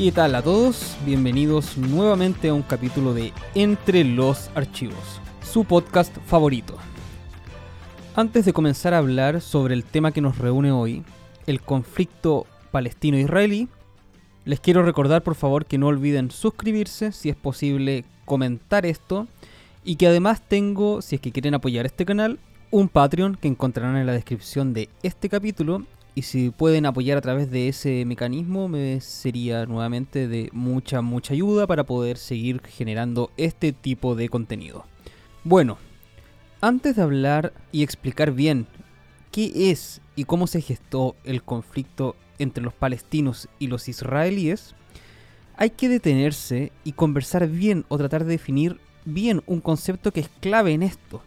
¿Qué tal a todos? Bienvenidos nuevamente a un capítulo de Entre los Archivos, su podcast favorito. Antes de comenzar a hablar sobre el tema que nos reúne hoy, el conflicto palestino-israelí, les quiero recordar por favor que no olviden suscribirse, si es posible comentar esto, y que además tengo, si es que quieren apoyar este canal, un Patreon que encontrarán en la descripción de este capítulo y si pueden apoyar a través de ese mecanismo me sería nuevamente de mucha mucha ayuda para poder seguir generando este tipo de contenido. Bueno, antes de hablar y explicar bien qué es y cómo se gestó el conflicto entre los palestinos y los israelíes, hay que detenerse y conversar bien o tratar de definir bien un concepto que es clave en esto,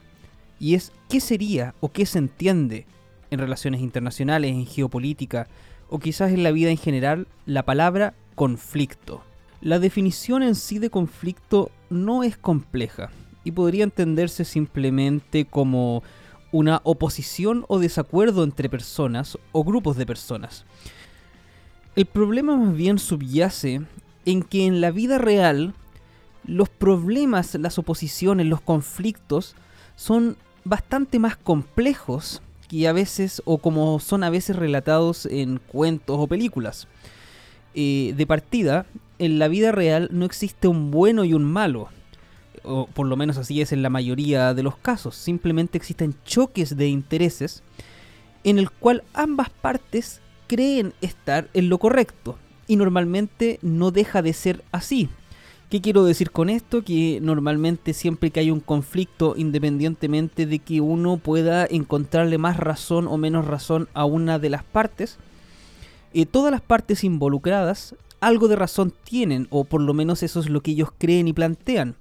y es qué sería o qué se entiende en relaciones internacionales, en geopolítica o quizás en la vida en general la palabra conflicto. La definición en sí de conflicto no es compleja y podría entenderse simplemente como una oposición o desacuerdo entre personas o grupos de personas. El problema más bien subyace en que en la vida real los problemas, las oposiciones, los conflictos son bastante más complejos que a veces, o como son a veces relatados en cuentos o películas. Eh, de partida, en la vida real no existe un bueno y un malo, o por lo menos así es en la mayoría de los casos, simplemente existen choques de intereses en el cual ambas partes creen estar en lo correcto, y normalmente no deja de ser así. ¿Qué quiero decir con esto? Que normalmente siempre que hay un conflicto, independientemente de que uno pueda encontrarle más razón o menos razón a una de las partes, eh, todas las partes involucradas algo de razón tienen, o por lo menos eso es lo que ellos creen y plantean.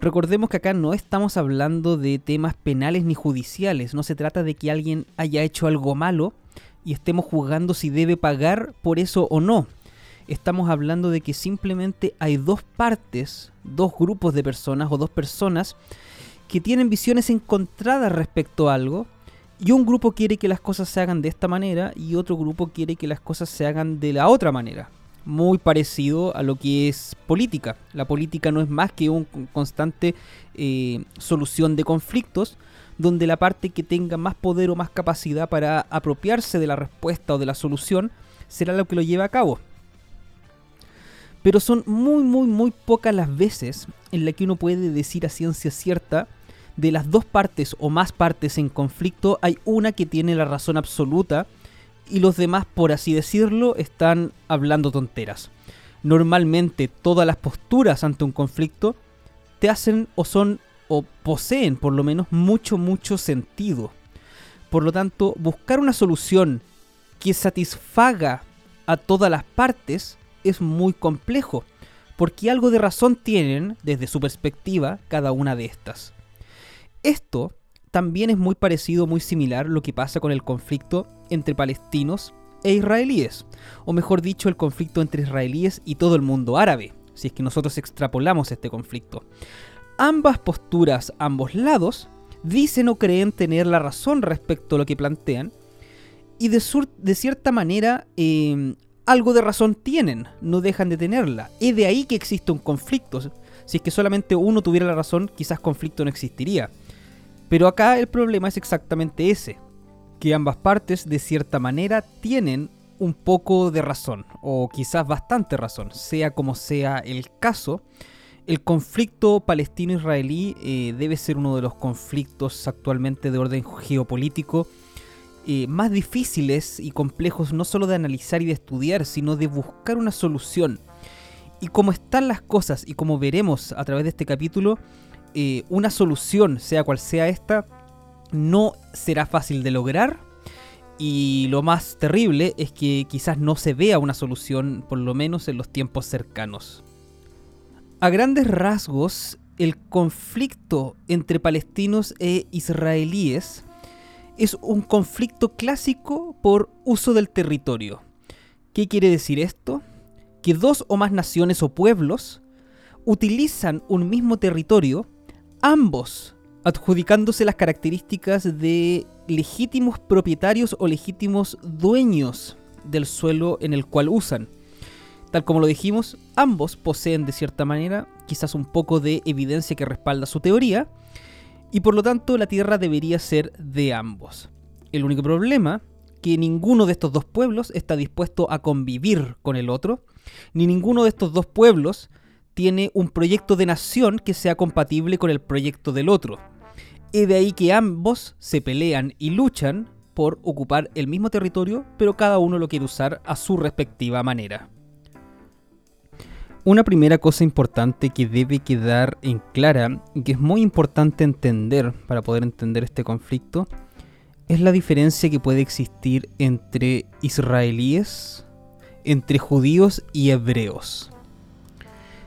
Recordemos que acá no estamos hablando de temas penales ni judiciales, no se trata de que alguien haya hecho algo malo y estemos juzgando si debe pagar por eso o no estamos hablando de que simplemente hay dos partes, dos grupos de personas o dos personas que tienen visiones encontradas respecto a algo y un grupo quiere que las cosas se hagan de esta manera y otro grupo quiere que las cosas se hagan de la otra manera. Muy parecido a lo que es política. La política no es más que una constante eh, solución de conflictos donde la parte que tenga más poder o más capacidad para apropiarse de la respuesta o de la solución será lo que lo lleve a cabo. Pero son muy, muy, muy pocas las veces en las que uno puede decir a ciencia cierta de las dos partes o más partes en conflicto, hay una que tiene la razón absoluta y los demás, por así decirlo, están hablando tonteras. Normalmente todas las posturas ante un conflicto te hacen o son o poseen por lo menos mucho, mucho sentido. Por lo tanto, buscar una solución que satisfaga a todas las partes es muy complejo, porque algo de razón tienen, desde su perspectiva, cada una de estas. Esto también es muy parecido, muy similar lo que pasa con el conflicto entre palestinos e israelíes, o mejor dicho, el conflicto entre israelíes y todo el mundo árabe, si es que nosotros extrapolamos este conflicto. Ambas posturas, ambos lados, dicen o creen tener la razón respecto a lo que plantean, y de, de cierta manera eh, algo de razón tienen, no dejan de tenerla. Es de ahí que existe un conflicto. Si es que solamente uno tuviera la razón, quizás conflicto no existiría. Pero acá el problema es exactamente ese, que ambas partes de cierta manera tienen un poco de razón, o quizás bastante razón, sea como sea el caso. El conflicto palestino-israelí eh, debe ser uno de los conflictos actualmente de orden geopolítico eh, más difíciles y complejos no solo de analizar y de estudiar, sino de buscar una solución. Y como están las cosas y como veremos a través de este capítulo, eh, una solución, sea cual sea esta, no será fácil de lograr. Y lo más terrible es que quizás no se vea una solución, por lo menos en los tiempos cercanos. A grandes rasgos, el conflicto entre palestinos e israelíes es un conflicto clásico por uso del territorio. ¿Qué quiere decir esto? Que dos o más naciones o pueblos utilizan un mismo territorio, ambos adjudicándose las características de legítimos propietarios o legítimos dueños del suelo en el cual usan. Tal como lo dijimos, ambos poseen de cierta manera quizás un poco de evidencia que respalda su teoría, y por lo tanto la tierra debería ser de ambos. El único problema que ninguno de estos dos pueblos está dispuesto a convivir con el otro, ni ninguno de estos dos pueblos tiene un proyecto de nación que sea compatible con el proyecto del otro. Y de ahí que ambos se pelean y luchan por ocupar el mismo territorio, pero cada uno lo quiere usar a su respectiva manera. Una primera cosa importante que debe quedar en clara y que es muy importante entender para poder entender este conflicto es la diferencia que puede existir entre israelíes, entre judíos y hebreos.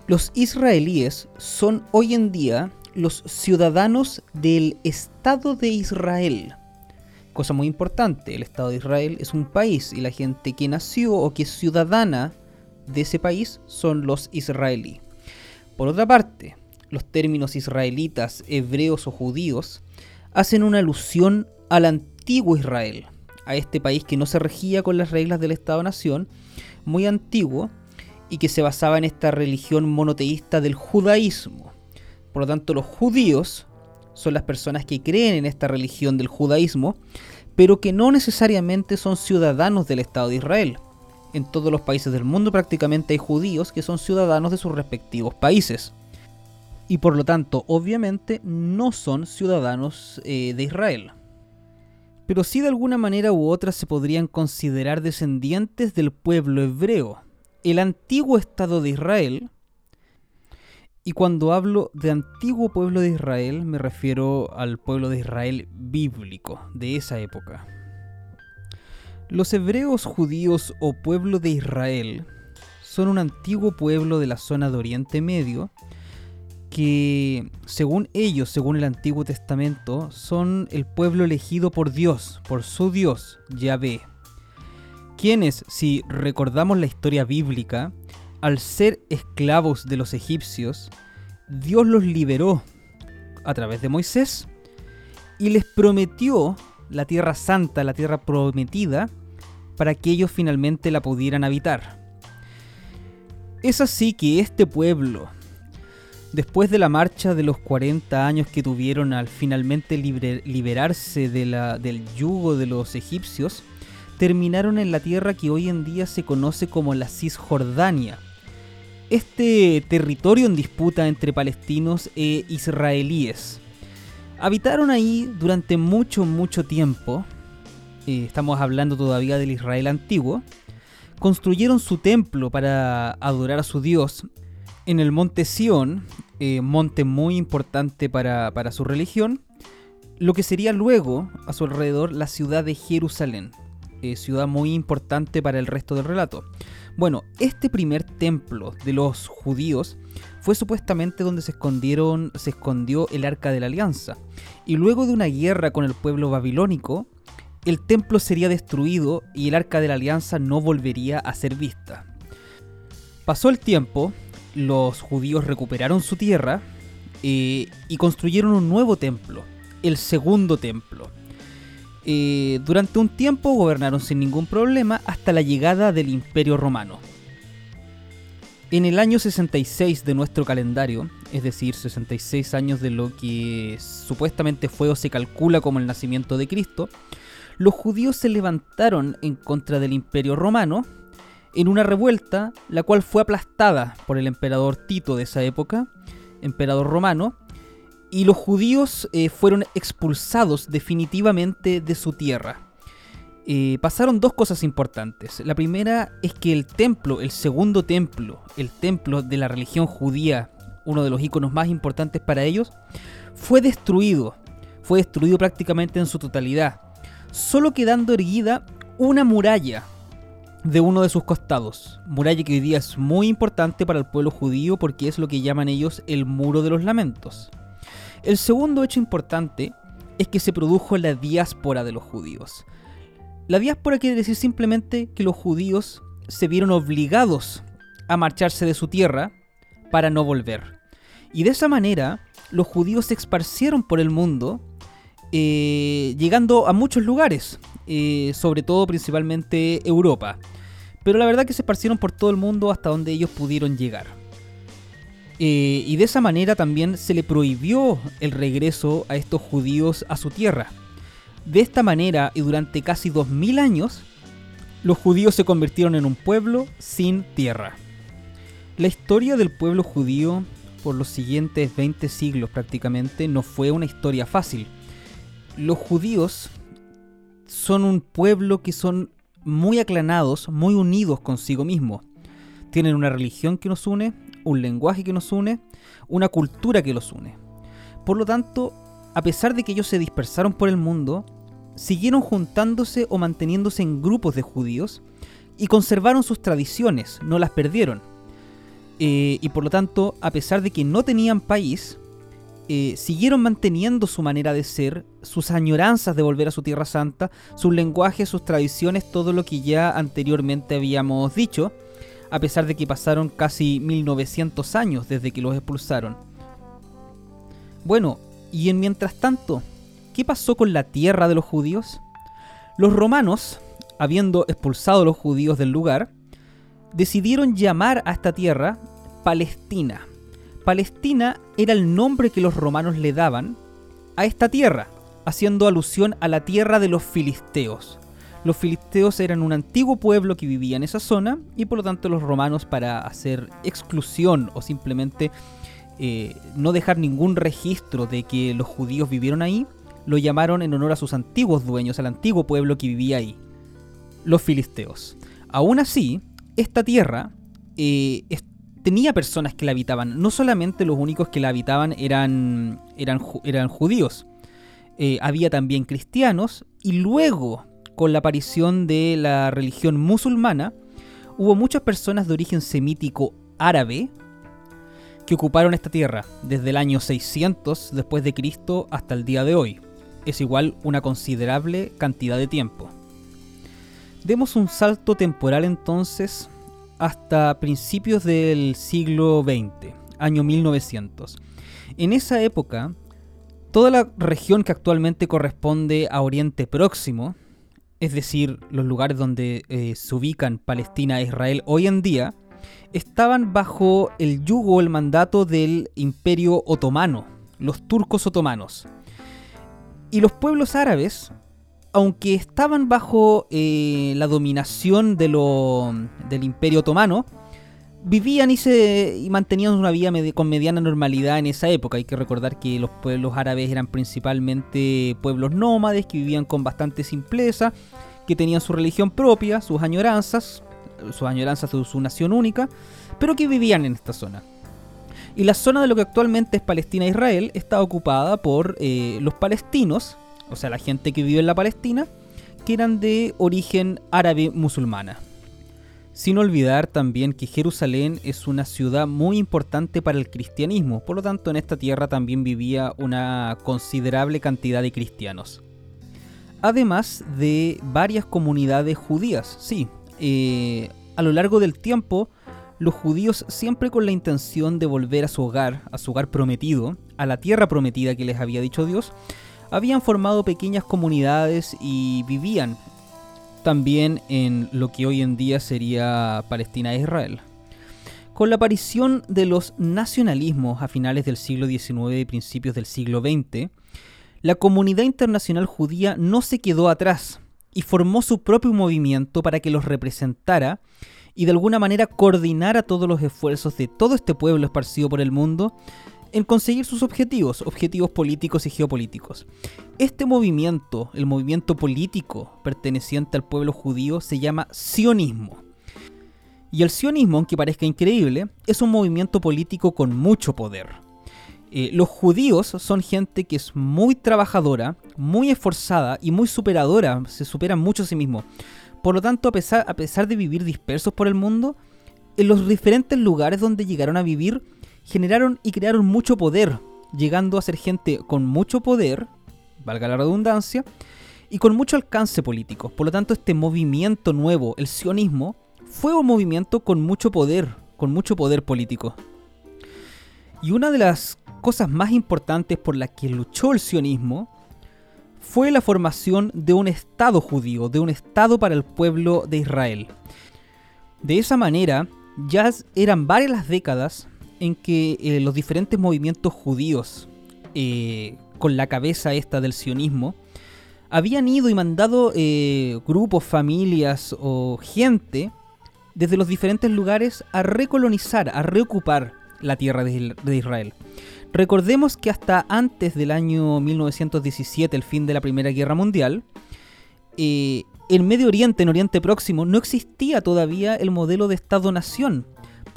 Los israelíes son hoy en día los ciudadanos del Estado de Israel. Cosa muy importante, el Estado de Israel es un país y la gente que nació o que es ciudadana de ese país son los israelíes. Por otra parte, los términos israelitas, hebreos o judíos hacen una alusión al antiguo Israel, a este país que no se regía con las reglas del Estado-Nación, muy antiguo y que se basaba en esta religión monoteísta del judaísmo. Por lo tanto, los judíos son las personas que creen en esta religión del judaísmo, pero que no necesariamente son ciudadanos del Estado de Israel. En todos los países del mundo prácticamente hay judíos que son ciudadanos de sus respectivos países. Y por lo tanto, obviamente, no son ciudadanos eh, de Israel. Pero sí de alguna manera u otra se podrían considerar descendientes del pueblo hebreo, el antiguo Estado de Israel. Y cuando hablo de antiguo pueblo de Israel me refiero al pueblo de Israel bíblico, de esa época. Los hebreos judíos o pueblo de Israel son un antiguo pueblo de la zona de Oriente Medio que, según ellos, según el Antiguo Testamento, son el pueblo elegido por Dios, por su Dios, Yahvé. Quienes, si recordamos la historia bíblica, al ser esclavos de los egipcios, Dios los liberó a través de Moisés y les prometió la tierra santa, la tierra prometida, para que ellos finalmente la pudieran habitar. Es así que este pueblo, después de la marcha de los 40 años que tuvieron al finalmente liberarse del yugo de los egipcios, terminaron en la tierra que hoy en día se conoce como la Cisjordania. Este territorio en disputa entre palestinos e israelíes. Habitaron ahí durante mucho, mucho tiempo, estamos hablando todavía del Israel antiguo, construyeron su templo para adorar a su Dios en el monte Sión, eh, monte muy importante para, para su religión, lo que sería luego, a su alrededor, la ciudad de Jerusalén, eh, ciudad muy importante para el resto del relato. Bueno, este primer templo de los judíos fue supuestamente donde se escondieron, se escondió el arca de la alianza. Y luego de una guerra con el pueblo babilónico, el templo sería destruido y el arca de la alianza no volvería a ser vista. Pasó el tiempo, los judíos recuperaron su tierra eh, y construyeron un nuevo templo, el segundo templo. Eh, durante un tiempo gobernaron sin ningún problema hasta la llegada del Imperio Romano. En el año 66 de nuestro calendario, es decir, 66 años de lo que supuestamente fue o se calcula como el nacimiento de Cristo, los judíos se levantaron en contra del imperio romano en una revuelta la cual fue aplastada por el emperador Tito de esa época, emperador romano, y los judíos eh, fueron expulsados definitivamente de su tierra. Eh, pasaron dos cosas importantes. La primera es que el templo, el segundo templo, el templo de la religión judía, uno de los iconos más importantes para ellos, fue destruido. Fue destruido prácticamente en su totalidad solo quedando erguida una muralla de uno de sus costados. Muralla que hoy día es muy importante para el pueblo judío porque es lo que llaman ellos el muro de los lamentos. El segundo hecho importante es que se produjo la diáspora de los judíos. La diáspora quiere decir simplemente que los judíos se vieron obligados a marcharse de su tierra para no volver. Y de esa manera, los judíos se esparcieron por el mundo eh, llegando a muchos lugares, eh, sobre todo principalmente Europa. pero la verdad que se esparcieron por todo el mundo hasta donde ellos pudieron llegar. Eh, y de esa manera también se le prohibió el regreso a estos judíos a su tierra. De esta manera y durante casi 2000 años, los judíos se convirtieron en un pueblo sin tierra. La historia del pueblo judío por los siguientes 20 siglos prácticamente no fue una historia fácil. Los judíos son un pueblo que son muy aclanados, muy unidos consigo mismos. Tienen una religión que nos une, un lenguaje que nos une, una cultura que los une. Por lo tanto, a pesar de que ellos se dispersaron por el mundo, siguieron juntándose o manteniéndose en grupos de judíos y conservaron sus tradiciones, no las perdieron. Eh, y por lo tanto, a pesar de que no tenían país, eh, siguieron manteniendo su manera de ser, sus añoranzas de volver a su tierra santa, sus lenguajes, sus tradiciones, todo lo que ya anteriormente habíamos dicho, a pesar de que pasaron casi 1900 años desde que los expulsaron. Bueno, y en mientras tanto, ¿qué pasó con la tierra de los judíos? Los romanos, habiendo expulsado a los judíos del lugar, decidieron llamar a esta tierra Palestina. Palestina era el nombre que los romanos le daban a esta tierra, haciendo alusión a la tierra de los filisteos. Los filisteos eran un antiguo pueblo que vivía en esa zona y por lo tanto los romanos para hacer exclusión o simplemente eh, no dejar ningún registro de que los judíos vivieron ahí, lo llamaron en honor a sus antiguos dueños, al antiguo pueblo que vivía ahí, los filisteos. Aún así, esta tierra eh, tenía personas que la habitaban. No solamente los únicos que la habitaban eran, eran, eran judíos. Eh, había también cristianos y luego, con la aparición de la religión musulmana, hubo muchas personas de origen semítico árabe que ocuparon esta tierra desde el año 600 después de Cristo hasta el día de hoy. Es igual una considerable cantidad de tiempo. Demos un salto temporal entonces hasta principios del siglo XX, año 1900. En esa época, toda la región que actualmente corresponde a Oriente Próximo, es decir, los lugares donde eh, se ubican Palestina e Israel hoy en día, estaban bajo el yugo o el mandato del Imperio Otomano, los turcos otomanos. Y los pueblos árabes aunque estaban bajo eh, la dominación del Imperio Otomano, vivían y, se, y mantenían una vida con mediana normalidad en esa época. Hay que recordar que los pueblos árabes eran principalmente pueblos nómades que vivían con bastante simpleza, que tenían su religión propia, sus añoranzas, sus añoranzas de su nación única, pero que vivían en esta zona. Y la zona de lo que actualmente es Palestina e está ocupada por eh, los palestinos, o sea, la gente que vive en la Palestina, que eran de origen árabe musulmana. Sin olvidar también que Jerusalén es una ciudad muy importante para el cristianismo, por lo tanto en esta tierra también vivía una considerable cantidad de cristianos. Además de varias comunidades judías, sí, eh, a lo largo del tiempo los judíos siempre con la intención de volver a su hogar, a su hogar prometido, a la tierra prometida que les había dicho Dios, habían formado pequeñas comunidades y vivían también en lo que hoy en día sería Palestina e Israel. Con la aparición de los nacionalismos a finales del siglo XIX y principios del siglo XX, la comunidad internacional judía no se quedó atrás y formó su propio movimiento para que los representara y de alguna manera coordinara todos los esfuerzos de todo este pueblo esparcido por el mundo en conseguir sus objetivos, objetivos políticos y geopolíticos. Este movimiento, el movimiento político perteneciente al pueblo judío, se llama sionismo. Y el sionismo, aunque parezca increíble, es un movimiento político con mucho poder. Eh, los judíos son gente que es muy trabajadora, muy esforzada y muy superadora, se superan mucho a sí mismos. Por lo tanto, a pesar, a pesar de vivir dispersos por el mundo, en los diferentes lugares donde llegaron a vivir, generaron y crearon mucho poder, llegando a ser gente con mucho poder, valga la redundancia, y con mucho alcance político. Por lo tanto, este movimiento nuevo, el sionismo, fue un movimiento con mucho poder, con mucho poder político. Y una de las cosas más importantes por las que luchó el sionismo fue la formación de un Estado judío, de un Estado para el pueblo de Israel. De esa manera, ya eran varias las décadas en que eh, los diferentes movimientos judíos, eh, con la cabeza esta del sionismo, habían ido y mandado eh, grupos, familias o gente desde los diferentes lugares a recolonizar, a reocupar la tierra de Israel. Recordemos que hasta antes del año 1917, el fin de la Primera Guerra Mundial, en Medio Oriente, en Oriente Próximo, no existía todavía el modelo de Estado-Nación.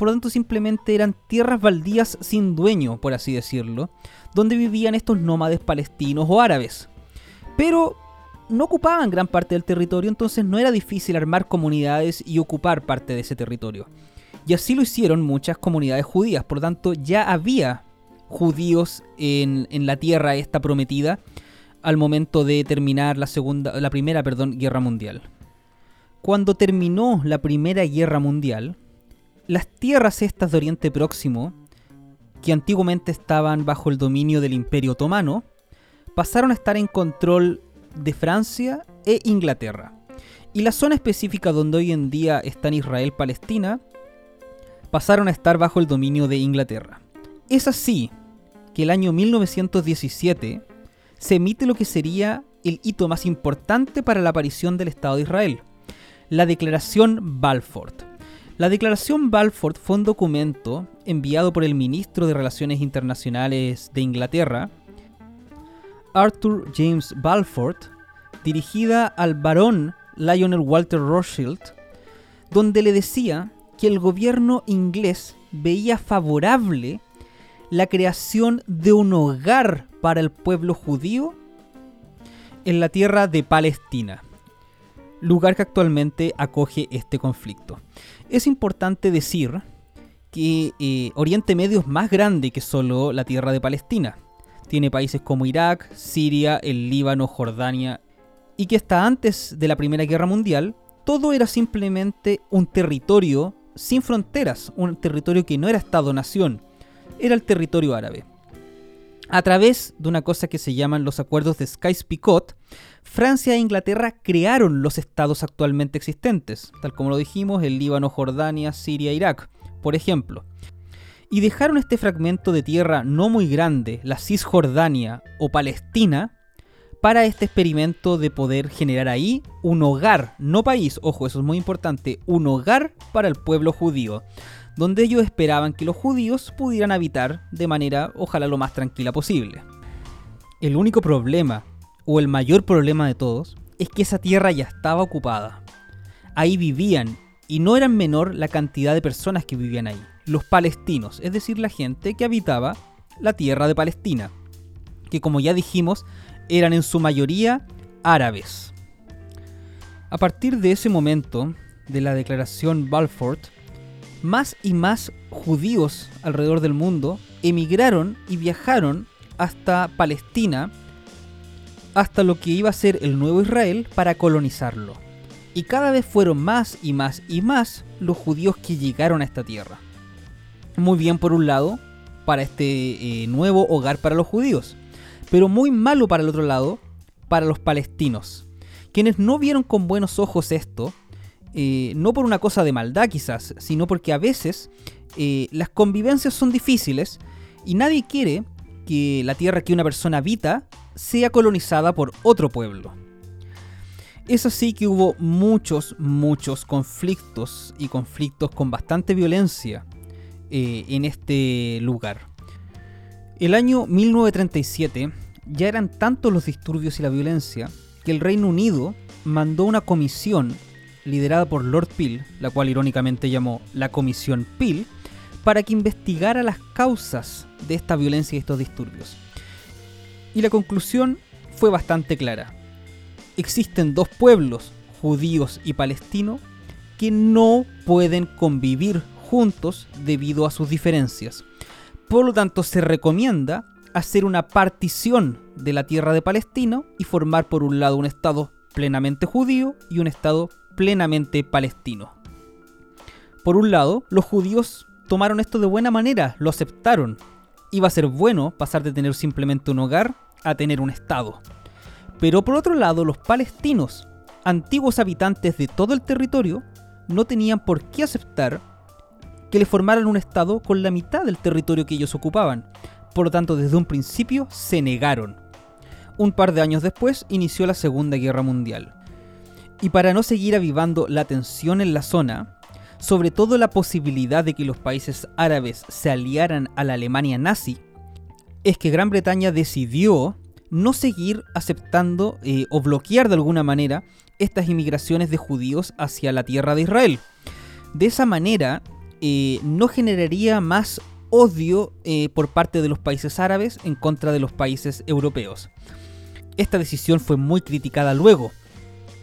Por lo tanto, simplemente eran tierras baldías sin dueño, por así decirlo, donde vivían estos nómades palestinos o árabes. Pero no ocupaban gran parte del territorio, entonces no era difícil armar comunidades y ocupar parte de ese territorio. Y así lo hicieron muchas comunidades judías, por lo tanto ya había judíos en, la tierra esta prometida al momento de terminar la segunda, la primera, perdón, guerra mundial. Cuando terminó la primera guerra mundial, las tierras estas de Oriente Próximo, que antiguamente estaban bajo el dominio del Imperio Otomano, pasaron a estar en control de Francia e Inglaterra. Y la zona específica donde hoy en día están Israel-Palestina pasaron a estar bajo el dominio de Inglaterra. Es así que el año 1917 se emite lo que sería el hito más importante para la aparición del Estado de Israel, la Declaración Balfour. La Declaración Balfour fue un documento enviado por el ministro de Relaciones Internacionales de Inglaterra, Arthur James Balfour, dirigida al barón Lionel Walter Rothschild, donde le decía que el gobierno inglés veía favorable la creación de un hogar para el pueblo judío en la tierra de Palestina, lugar que actualmente acoge este conflicto. Es importante decir que eh, Oriente Medio es más grande que solo la tierra de Palestina. Tiene países como Irak, Siria, el Líbano, Jordania, y que hasta antes de la Primera Guerra Mundial, todo era simplemente un territorio sin fronteras, un territorio que no era Estado-nación, era el territorio árabe. A través de una cosa que se llaman los acuerdos de Sykes-Picot, Francia e Inglaterra crearon los estados actualmente existentes, tal como lo dijimos, el Líbano, Jordania, Siria, Irak, por ejemplo y dejaron este fragmento de tierra no muy grande, la Cisjordania o Palestina, para este experimento de poder generar ahí un hogar, no país, ojo, eso es muy importante, un hogar para el pueblo judío, donde ellos esperaban que los judíos pudieran habitar de manera, ojalá, lo más tranquila posible. El único problema, o el mayor problema de todos, es que esa tierra ya estaba ocupada. Ahí vivían, y no eran menor la cantidad de personas que vivían ahí los palestinos, es decir, la gente que habitaba la tierra de Palestina, que como ya dijimos, eran en su mayoría árabes. A partir de ese momento, de la declaración Balfour, más y más judíos alrededor del mundo emigraron y viajaron hasta Palestina, hasta lo que iba a ser el nuevo Israel para colonizarlo. Y cada vez fueron más y más y más los judíos que llegaron a esta tierra muy bien por un lado para este eh, nuevo hogar para los judíos, pero muy malo para el otro lado para los palestinos, quienes no vieron con buenos ojos esto, eh, no por una cosa de maldad quizás, sino porque a veces eh, las convivencias son difíciles y nadie quiere que la tierra que una persona habita sea colonizada por otro pueblo. Es así que hubo muchos, muchos conflictos y conflictos con bastante violencia eh, en este lugar. El año 1937 ya eran tantos los disturbios y la violencia que el Reino Unido mandó una comisión liderada por Lord Peel, la cual irónicamente llamó la Comisión Peel, para que investigara las causas de esta violencia y estos disturbios. Y la conclusión fue bastante clara. Existen dos pueblos, judíos y palestinos, que no pueden convivir juntos debido a sus diferencias. Por lo tanto, se recomienda hacer una partición de la tierra de Palestina y formar por un lado un Estado plenamente judío y un Estado plenamente palestino. Por un lado, los judíos tomaron esto de buena manera, lo aceptaron. Iba a ser bueno pasar de tener simplemente un hogar a tener un Estado. Pero por otro lado, los palestinos, antiguos habitantes de todo el territorio, no tenían por qué aceptar que le formaran un Estado con la mitad del territorio que ellos ocupaban. Por lo tanto, desde un principio se negaron. Un par de años después inició la Segunda Guerra Mundial. Y para no seguir avivando la tensión en la zona, sobre todo la posibilidad de que los países árabes se aliaran a la Alemania nazi, es que Gran Bretaña decidió no seguir aceptando eh, o bloquear de alguna manera estas inmigraciones de judíos hacia la tierra de Israel. De esa manera, eh, no generaría más odio eh, por parte de los países árabes en contra de los países europeos. Esta decisión fue muy criticada luego,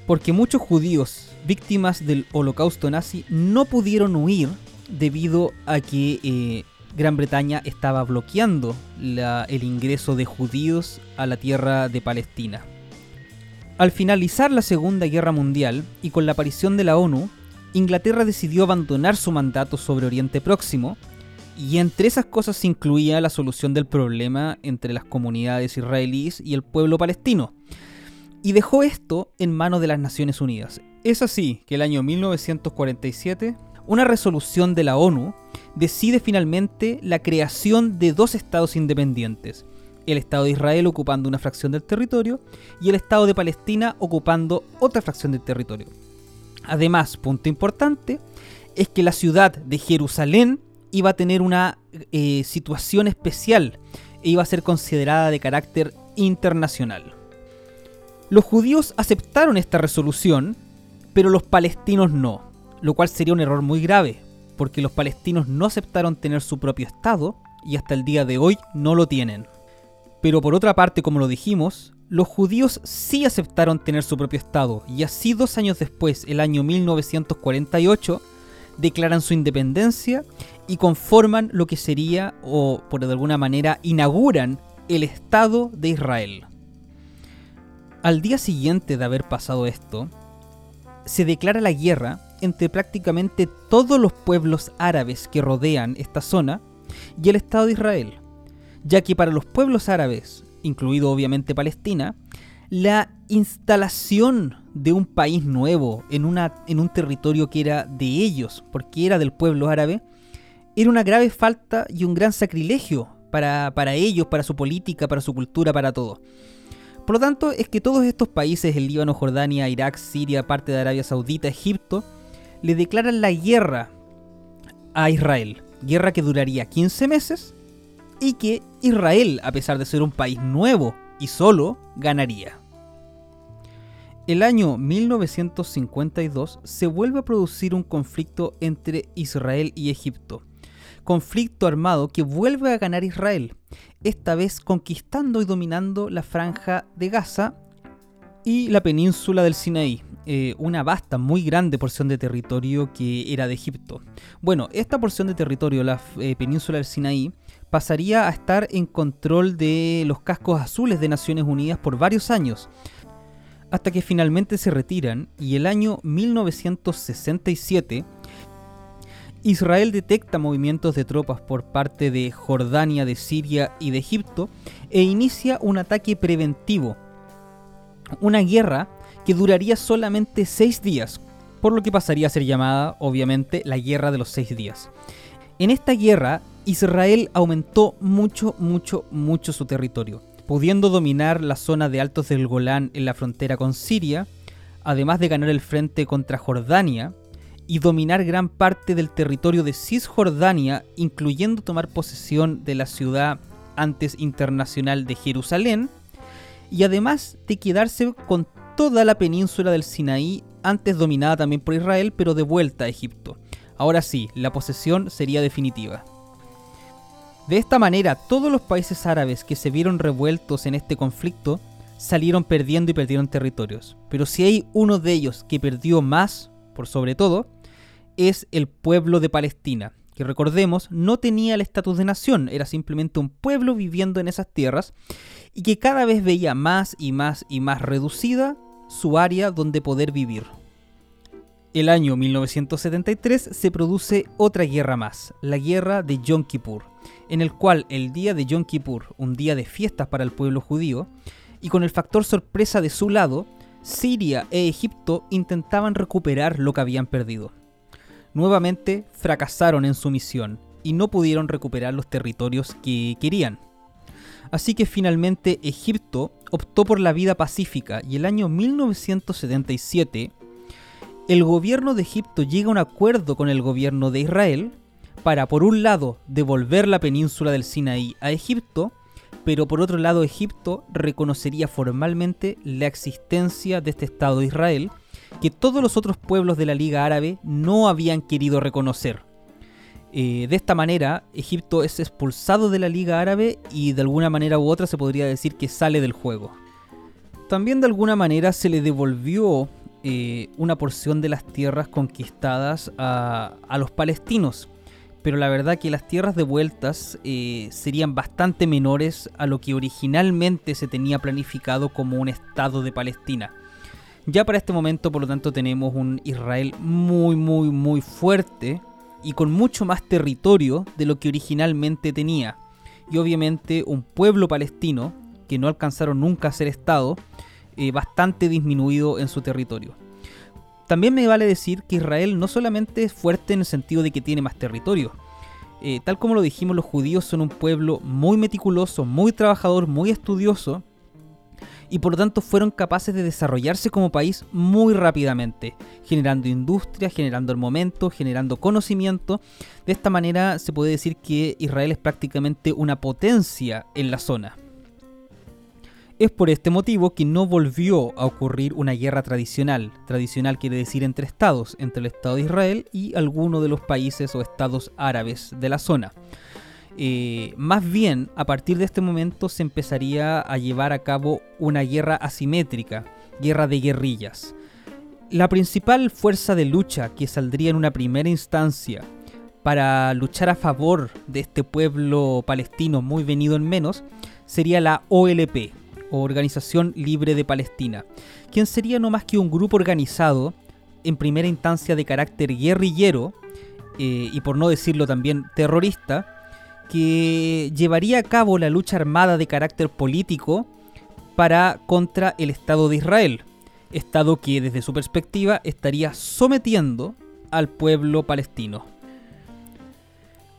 porque muchos judíos víctimas del holocausto nazi no pudieron huir debido a que Gran Bretaña estaba bloqueando el ingreso de judíos a la tierra de Palestina. Al finalizar la Segunda Guerra Mundial y con la aparición de la ONU, Inglaterra decidió abandonar su mandato sobre Oriente Próximo, y entre esas cosas se incluía la solución del problema entre las comunidades israelíes y el pueblo palestino, y dejó esto en manos de las Naciones Unidas. Es así que el año 1947 una resolución de la ONU decide finalmente la creación de dos estados independientes, el Estado de Israel ocupando una fracción del territorio y el Estado de Palestina ocupando otra fracción del territorio. Además, punto importante, es que la ciudad de Jerusalén iba a tener una eh, situación especial e iba a ser considerada de carácter internacional. Los judíos aceptaron esta resolución, pero los palestinos no lo cual sería un error muy grave, porque los palestinos no aceptaron tener su propio Estado y hasta el día de hoy no lo tienen. Pero por otra parte, como lo dijimos, los judíos sí aceptaron tener su propio Estado y así dos años después, el año 1948, declaran su independencia y conforman lo que sería, o por de alguna manera, inauguran el Estado de Israel. Al día siguiente de haber pasado esto, se declara la guerra entre prácticamente todos los pueblos árabes que rodean esta zona y el Estado de Israel, ya que para los pueblos árabes, incluido obviamente Palestina, la instalación de un país nuevo en, un territorio que era de ellos, porque era del pueblo árabe, era una grave falta y un gran sacrilegio para, para ellos, para su política, para su cultura, para todo. Por lo tanto, es que todos estos países, el Líbano, Jordania, Irak, Siria, parte de Arabia Saudita, Egipto, le declaran la guerra a Israel. Guerra que duraría 15 meses y que Israel, a pesar de ser un país nuevo y solo, ganaría. El año 1952 se vuelve a producir un conflicto entre Israel y Egipto. Conflicto armado que vuelve a ganar Israel, esta vez conquistando y dominando la franja de Gaza y la península del Sinaí, eh, una vasta, muy grande porción de territorio que era de Egipto. Bueno, esta porción de territorio, la eh, península del Sinaí, pasaría a estar en control de los cascos azules de Naciones Unidas por varios años, hasta que finalmente se retiran y el año 1967 Israel detecta movimientos de tropas por parte de Jordania, de Siria y de Egipto e inicia un ataque preventivo. Una guerra que duraría solamente seis días, por lo que pasaría a ser llamada, obviamente, la Guerra de los Seis Días. En esta guerra, Israel aumentó mucho, mucho, mucho su territorio, pudiendo dominar la zona de Altos del Golán en la frontera con Siria, además de ganar el frente contra Jordania, y dominar gran parte del territorio de Cisjordania, incluyendo tomar posesión de la ciudad antes internacional de Jerusalén, y además de quedarse con toda la península del Sinaí, antes dominada también por Israel, pero de vuelta a Egipto. Ahora sí, la posesión sería definitiva. De esta manera, todos los países árabes que se vieron revueltos en este conflicto salieron perdiendo y perdieron territorios. Pero si hay uno de ellos que perdió más, por sobre todo, es el pueblo de Palestina, que recordemos no tenía el estatus de nación, era simplemente un pueblo viviendo en esas tierras y que cada vez veía más y más y más reducida su área donde poder vivir. El año 1973 se produce otra guerra más, la guerra de Yom Kippur, en el cual el día de Yom Kippur, un día de fiestas para el pueblo judío, y con el factor sorpresa de su lado, Siria e Egipto intentaban recuperar lo que habían perdido. Nuevamente fracasaron en su misión y no pudieron recuperar los territorios que querían. Así que finalmente Egipto optó por la vida pacífica y el año 1977 el gobierno de Egipto llega a un acuerdo con el gobierno de Israel para, por un lado, devolver la península del Sinaí a Egipto, pero por otro lado Egipto reconocería formalmente la existencia de este Estado de Israel, que todos los otros pueblos de la Liga Árabe no habían querido reconocer. Eh, de esta manera, Egipto es expulsado de la Liga Árabe y de alguna manera u otra se podría decir que sale del juego. También de alguna manera se le devolvió eh, una porción de las tierras conquistadas a, los palestinos, pero la verdad que las tierras devueltas eh, serían bastante menores a lo que originalmente se tenía planificado como un Estado de Palestina. Ya para este momento, por lo tanto, tenemos un Israel muy, muy, muy fuerte y con mucho más territorio de lo que originalmente tenía. Y obviamente un pueblo palestino, que no alcanzaron nunca a ser Estado, eh, bastante disminuido en su territorio. También me vale decir que Israel no solamente es fuerte en el sentido de que tiene más territorio. Eh, tal como lo dijimos, los judíos son un pueblo muy meticuloso, muy trabajador, muy estudioso, y por lo tanto fueron capaces de desarrollarse como país muy rápidamente, generando industria, generando el momento, generando conocimiento. De esta manera se puede decir que Israel es prácticamente una potencia en la zona. Es por este motivo que no volvió a ocurrir una guerra tradicional. Tradicional quiere decir entre estados, entre el Estado de Israel y alguno de los países o estados árabes de la zona. Eh, más bien, a partir de este momento se empezaría a llevar a cabo una guerra asimétrica, guerra de guerrillas. La principal fuerza de lucha que saldría en una primera instancia para luchar a favor de este pueblo palestino muy venido en menos sería la OLP, Organización Libre de Palestina, quien sería no más que un grupo organizado, en primera instancia de carácter guerrillero, eh, y por no decirlo también terrorista, que llevaría a cabo la lucha armada de carácter político para contra el Estado de Israel, Estado que desde su perspectiva estaría sometiendo al pueblo palestino.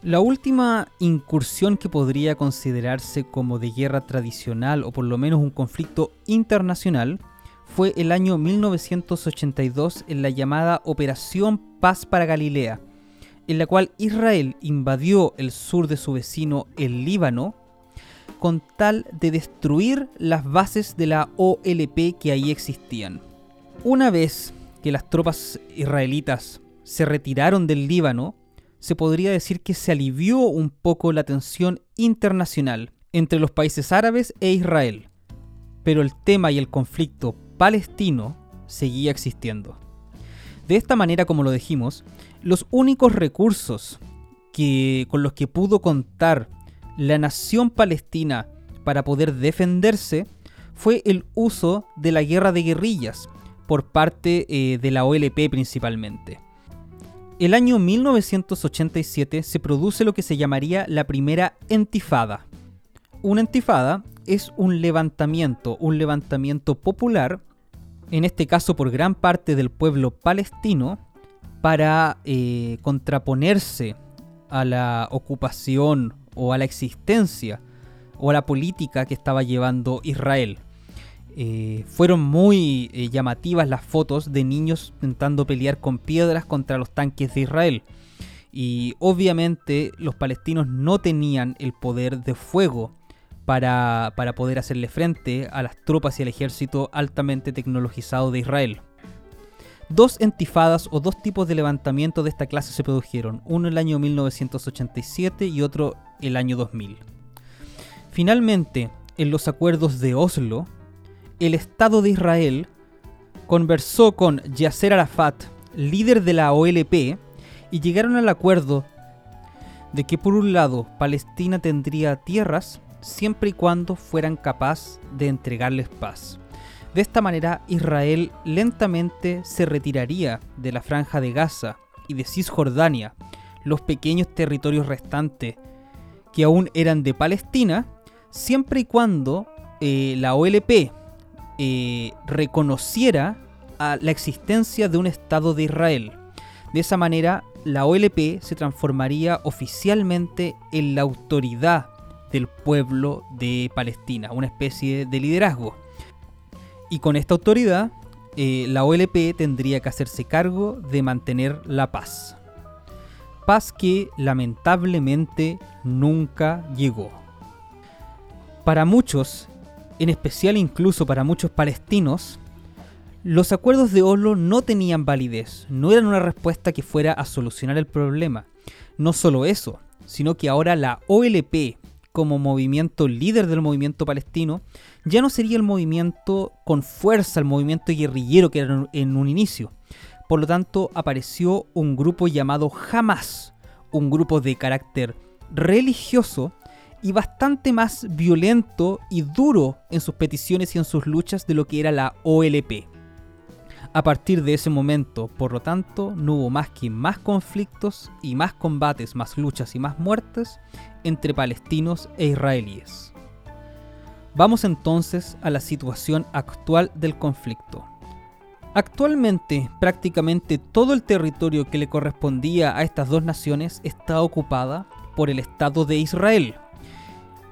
La última incursión que podría considerarse como de guerra tradicional o por lo menos un conflicto internacional fue el año 1982 en la llamada Operación Paz para Galilea, en la cual Israel invadió el sur de su vecino, el Líbano, con tal de destruir las bases de la OLP que ahí existían. Una vez que las tropas israelitas se retiraron del Líbano, se podría decir que se alivió un poco la tensión internacional entre los países árabes e Israel, pero el tema y el conflicto palestino seguía existiendo. De esta manera, como lo dijimos, los únicos recursos que, con los que pudo contar la nación palestina para poder defenderse fue el uso de la guerra de guerrillas por parte eh, de la OLP principalmente. El año 1987 se produce lo que se llamaría la primera entifada. Una entifada es un levantamiento, un levantamiento popular, en este caso por gran parte del pueblo palestino, para eh, contraponerse a la ocupación o a la existencia o a la política que estaba llevando Israel. Eh, fueron muy eh, llamativas las fotos de niños intentando pelear con piedras contra los tanques de Israel. Y obviamente los palestinos no tenían el poder de fuego para, para poder hacerle frente a las tropas y al ejército altamente tecnologizado de Israel. Dos entifadas o dos tipos de levantamiento de esta clase se produjeron, uno el año 1987 y otro el año 2000. Finalmente, en los acuerdos de Oslo, el Estado de Israel conversó con Yasser Arafat, líder de la OLP, y llegaron al acuerdo de que por un lado Palestina tendría tierras siempre y cuando fueran capaces de entregarles paz. De esta manera, Israel lentamente se retiraría de la franja de Gaza y de Cisjordania, los pequeños territorios restantes que aún eran de Palestina, siempre y cuando eh, la OLP eh, reconociera la existencia de un Estado de Israel. De esa manera, la OLP se transformaría oficialmente en la autoridad del pueblo de Palestina, una especie de liderazgo. Y con esta autoridad, eh, la OLP tendría que hacerse cargo de mantener la paz. Paz que lamentablemente nunca llegó. Para muchos, en especial incluso para muchos palestinos, los acuerdos de Oslo no tenían validez, no eran una respuesta que fuera a solucionar el problema. No solo eso, sino que ahora la OLP, como movimiento líder del movimiento palestino, ya no sería el movimiento con fuerza, el movimiento guerrillero que era en un inicio. Por lo tanto, apareció un grupo llamado Hamas, un grupo de carácter religioso y bastante más violento y duro en sus peticiones y en sus luchas de lo que era la OLP. A partir de ese momento, por lo tanto, no hubo más que más conflictos y más combates, más luchas y más muertes entre palestinos e israelíes. Vamos entonces a la situación actual del conflicto. Actualmente, prácticamente todo el territorio que le correspondía a estas dos naciones está ocupada por el Estado de Israel.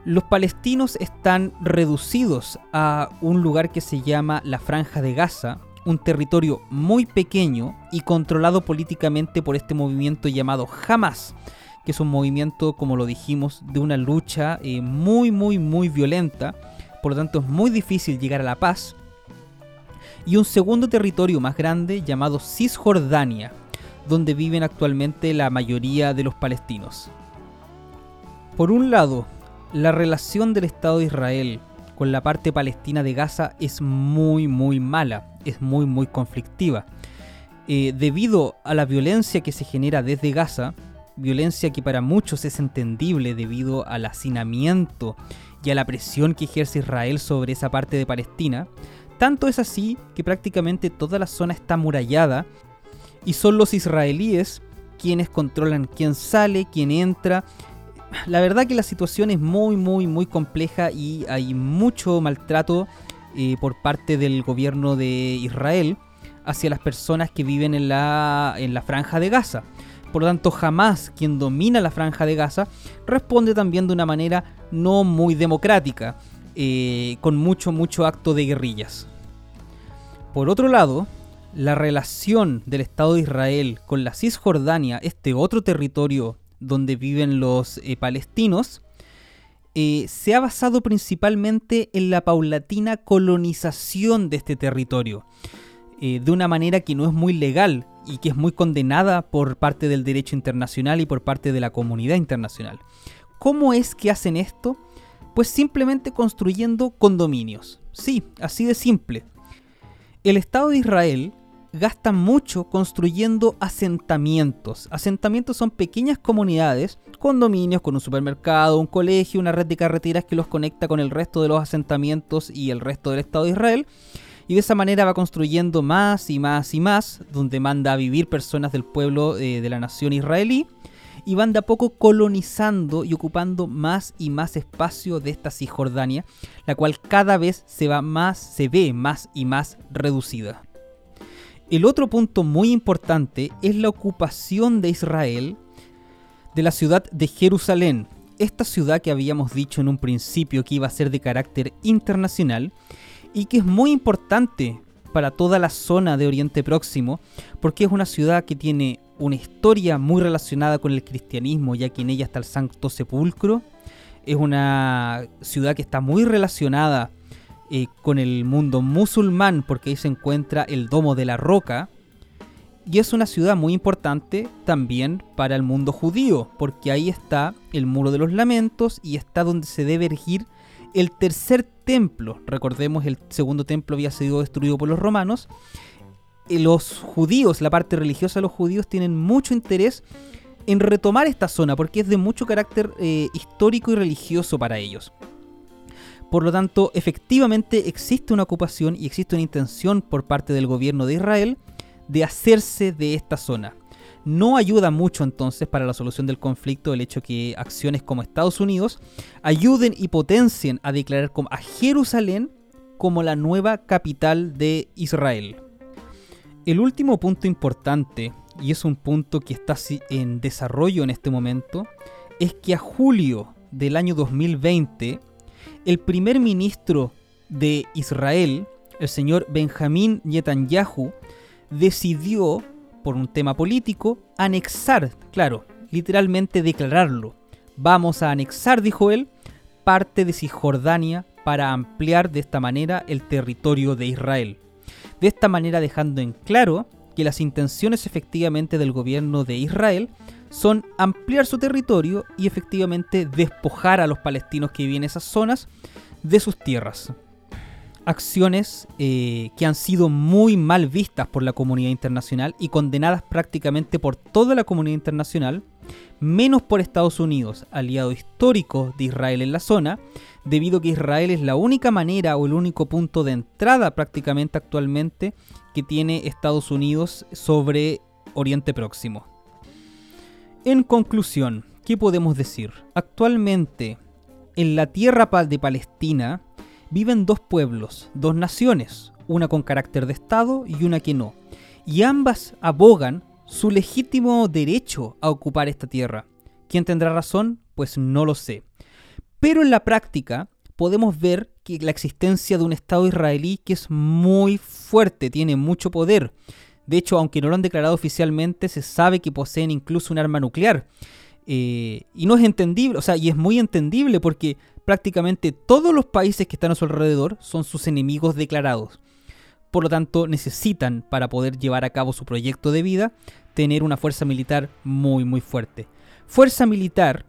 Los palestinos están reducidos a un lugar que se llama la Franja de Gaza, un territorio muy pequeño y controlado políticamente por este movimiento llamado Hamas, que es un movimiento, como lo dijimos, de una lucha eh, muy, muy, muy violenta. Por lo tanto, es muy difícil llegar a la paz. Y un segundo territorio más grande llamado Cisjordania, donde viven actualmente la mayoría de los palestinos. Por un lado, la relación del Estado de Israel con la parte palestina de Gaza es muy muy mala, es muy muy conflictiva. Eh, debido a la violencia que se genera desde Gaza, violencia que para muchos es entendible debido al hacinamiento y a la presión que ejerce Israel sobre esa parte de Palestina, tanto es así que prácticamente toda la zona está amurallada y son los israelíes quienes controlan quién sale, quién entra la verdad que la situación es muy, muy, muy compleja y hay mucho maltrato eh, por parte del gobierno de Israel hacia las personas que viven en la, en la franja de Gaza. Por lo tanto, jamás quien domina la franja de Gaza responde también de una manera no muy democrática, eh, con mucho, mucho acto de guerrillas. Por otro lado, la relación del Estado de Israel con la Cisjordania, este otro territorio donde viven los eh, palestinos, eh, se ha basado principalmente en la paulatina colonización de este territorio, eh, de una manera que no es muy legal y que es muy condenada por parte del derecho internacional y por parte de la comunidad internacional. ¿Cómo es que hacen esto? Pues simplemente construyendo condominios. Sí, así de simple. El Estado de Israel gastan mucho construyendo asentamientos. Asentamientos son pequeñas comunidades, condominios con un supermercado, un colegio, una red de carreteras que los conecta con el resto de los asentamientos y el resto del Estado de Israel. Y de esa manera va construyendo más y más y más, donde manda a vivir personas del pueblo eh, de la nación israelí. Y van de a poco colonizando y ocupando más y más espacio de esta Cisjordania, la cual cada vez se va más, se ve más y más reducida. El otro punto muy importante es la ocupación de Israel de la ciudad de Jerusalén. Esta ciudad que habíamos dicho en un principio que iba a ser de carácter internacional y que es muy importante para toda la zona de Oriente Próximo porque es una ciudad que tiene una historia muy relacionada con el cristianismo ya que en ella está el Santo Sepulcro. Es una ciudad que está muy relacionada eh, con el mundo musulmán, porque ahí se encuentra el Domo de la Roca. Y es una ciudad muy importante también para el mundo judío, porque ahí está el Muro de los Lamentos y está donde se debe erigir el tercer templo. Recordemos, el segundo templo había sido destruido por los romanos. Eh, los judíos, la parte religiosa de los judíos, tienen mucho interés en retomar esta zona porque es de mucho carácter eh, histórico y religioso para ellos. Por lo tanto, efectivamente existe una ocupación y existe una intención por parte del gobierno de Israel de hacerse de esta zona. No ayuda mucho entonces para la solución del conflicto el hecho que acciones como Estados Unidos ayuden y potencien a declarar a Jerusalén como la nueva capital de Israel. El último punto importante y es un punto que está en desarrollo en este momento, es que a julio del año 2020, el primer ministro de Israel, el señor Benjamín Netanyahu, decidió, por un tema político, anexar, claro, literalmente declararlo. Vamos a anexar, dijo él, parte de Cisjordania para ampliar de esta manera el territorio de Israel. De esta manera dejando en claro que las intenciones efectivamente del gobierno de Israel son ampliar su territorio y efectivamente despojar a los palestinos que viven en esas zonas de sus tierras. Acciones eh, que han sido muy mal vistas por la comunidad internacional y condenadas prácticamente por toda la comunidad internacional, menos por Estados Unidos, aliado histórico de Israel en la zona, debido a que Israel es la única manera o el único punto de entrada prácticamente actualmente que tiene Estados Unidos sobre Oriente Próximo. En conclusión, ¿qué podemos decir? Actualmente, en la tierra de Palestina viven dos pueblos, dos naciones, una con carácter de Estado y una que no, y ambas abogan su legítimo derecho a ocupar esta tierra. ¿Quién tendrá razón? Pues no lo sé. Pero en la práctica podemos ver que la existencia de un Estado israelí que es muy fuerte, tiene mucho poder, de hecho, aunque no lo han declarado oficialmente, se sabe que poseen incluso un arma nuclear. Eh, y no es entendible, o sea, y es muy entendible porque prácticamente todos los países que están a su alrededor son sus enemigos declarados. Por lo tanto, necesitan, para poder llevar a cabo su proyecto de vida, tener una fuerza militar muy, muy fuerte. Fuerza militar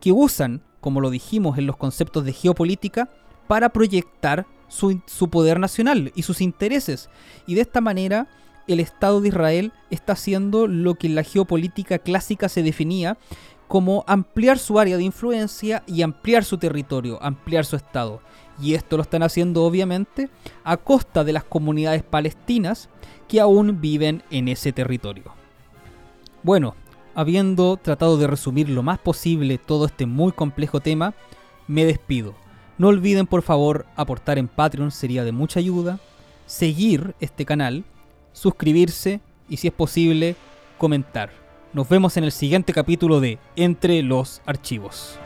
que usan, como lo dijimos en los conceptos de geopolítica, para proyectar su, su poder nacional y sus intereses. Y de esta manera el Estado de Israel está haciendo lo que en la geopolítica clásica se definía como ampliar su área de influencia y ampliar su territorio, ampliar su Estado. Y esto lo están haciendo obviamente a costa de las comunidades palestinas que aún viven en ese territorio. Bueno, habiendo tratado de resumir lo más posible todo este muy complejo tema, me despido. No olviden por favor aportar en Patreon, sería de mucha ayuda, seguir este canal suscribirse y si es posible comentar. Nos vemos en el siguiente capítulo de Entre los Archivos.